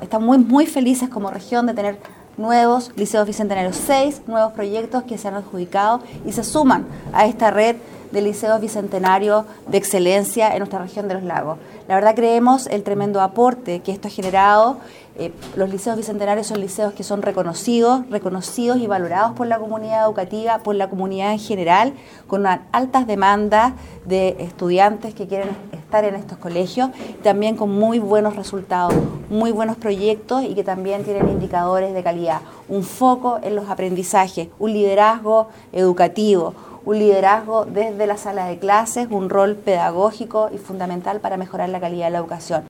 estamos muy, muy felices como región de tener nuevos liceos bicentenarios, seis nuevos proyectos que se han adjudicado y se suman a esta red de liceos bicentenarios de excelencia en nuestra región de los lagos. La verdad creemos el tremendo aporte que esto ha generado. Eh, los liceos bicentenarios son liceos que son reconocidos, reconocidos y valorados por la comunidad educativa, por la comunidad en general, con unas altas demandas de estudiantes que quieren estar en estos colegios, también con muy buenos resultados, muy buenos proyectos y que también tienen indicadores de calidad, un foco en los aprendizajes, un liderazgo educativo, un liderazgo desde la sala de clases, un rol pedagógico y fundamental para mejorar la calidad de la educación.